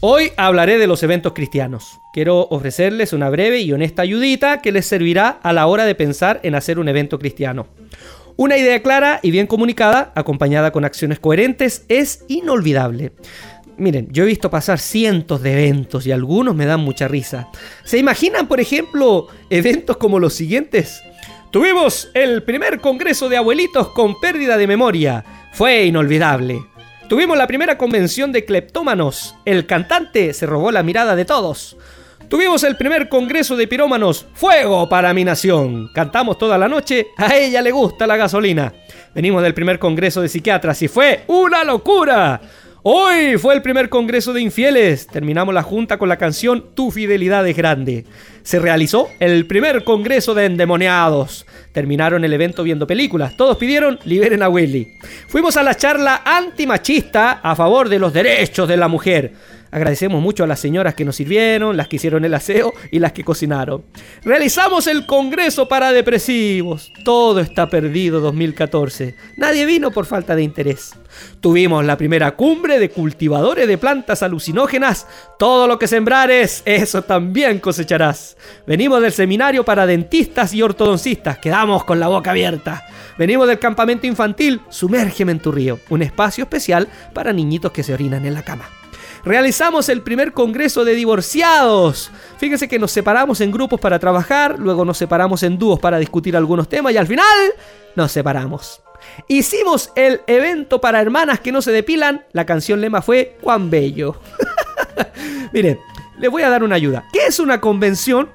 Hoy hablaré de los eventos cristianos. Quiero ofrecerles una breve y honesta ayudita que les servirá a la hora de pensar en hacer un evento cristiano. Una idea clara y bien comunicada, acompañada con acciones coherentes, es inolvidable. Miren, yo he visto pasar cientos de eventos y algunos me dan mucha risa. ¿Se imaginan, por ejemplo, eventos como los siguientes? Tuvimos el primer congreso de abuelitos con pérdida de memoria. Fue inolvidable. Tuvimos la primera convención de cleptómanos. El cantante se robó la mirada de todos. Tuvimos el primer congreso de pirómanos. Fuego para mi nación. Cantamos toda la noche. A ella le gusta la gasolina. Venimos del primer congreso de psiquiatras y fue una locura. Hoy fue el primer congreso de infieles. Terminamos la junta con la canción Tu fidelidad es grande. Se realizó el primer congreso de endemoniados. Terminaron el evento viendo películas. Todos pidieron liberen a Willy. Fuimos a la charla antimachista a favor de los derechos de la mujer. Agradecemos mucho a las señoras que nos sirvieron, las que hicieron el aseo y las que cocinaron. Realizamos el Congreso para Depresivos. Todo está perdido 2014. Nadie vino por falta de interés. Tuvimos la primera cumbre de cultivadores de plantas alucinógenas. Todo lo que sembrares, eso también cosecharás. Venimos del seminario para dentistas y ortodoncistas. Quedamos con la boca abierta. Venimos del campamento infantil. Sumérgeme en tu río. Un espacio especial para niñitos que se orinan en la cama realizamos el primer congreso de divorciados. Fíjense que nos separamos en grupos para trabajar, luego nos separamos en dúos para discutir algunos temas y al final nos separamos. Hicimos el evento para hermanas que no se depilan. La canción lema fue Juan Bello. Miren, les voy a dar una ayuda. ¿Qué es una convención?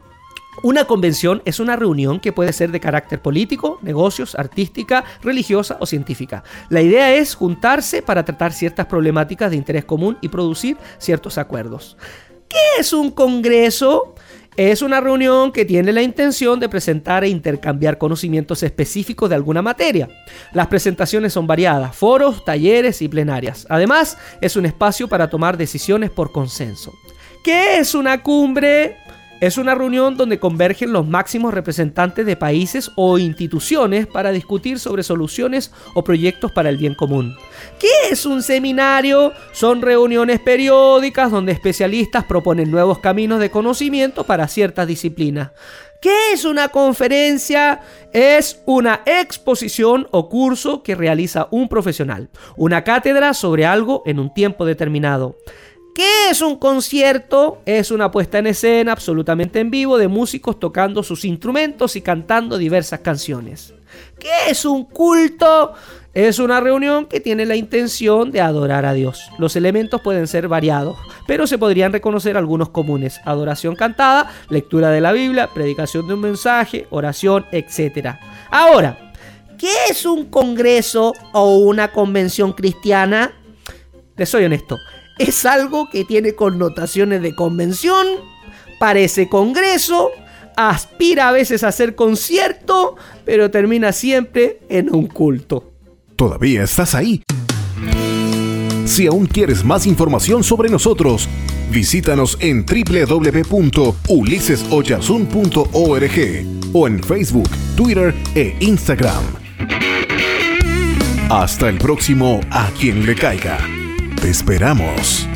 Una convención es una reunión que puede ser de carácter político, negocios, artística, religiosa o científica. La idea es juntarse para tratar ciertas problemáticas de interés común y producir ciertos acuerdos. ¿Qué es un congreso? Es una reunión que tiene la intención de presentar e intercambiar conocimientos específicos de alguna materia. Las presentaciones son variadas, foros, talleres y plenarias. Además, es un espacio para tomar decisiones por consenso. ¿Qué es una cumbre? Es una reunión donde convergen los máximos representantes de países o instituciones para discutir sobre soluciones o proyectos para el bien común. ¿Qué es un seminario? Son reuniones periódicas donde especialistas proponen nuevos caminos de conocimiento para ciertas disciplinas. ¿Qué es una conferencia? Es una exposición o curso que realiza un profesional, una cátedra sobre algo en un tiempo determinado. ¿Qué es un concierto? Es una puesta en escena absolutamente en vivo de músicos tocando sus instrumentos y cantando diversas canciones. ¿Qué es un culto? Es una reunión que tiene la intención de adorar a Dios. Los elementos pueden ser variados, pero se podrían reconocer algunos comunes. Adoración cantada, lectura de la Biblia, predicación de un mensaje, oración, etc. Ahora, ¿qué es un congreso o una convención cristiana? Les soy honesto, es algo que tiene connotaciones de convención, parece congreso, aspira a veces a ser concierto, pero termina siempre en un culto. ¿Todavía estás ahí? Si aún quieres más información sobre nosotros, visítanos en www.ulisesoyasun.org o en Facebook, Twitter e Instagram. Hasta el próximo A quien le caiga. Te esperamos.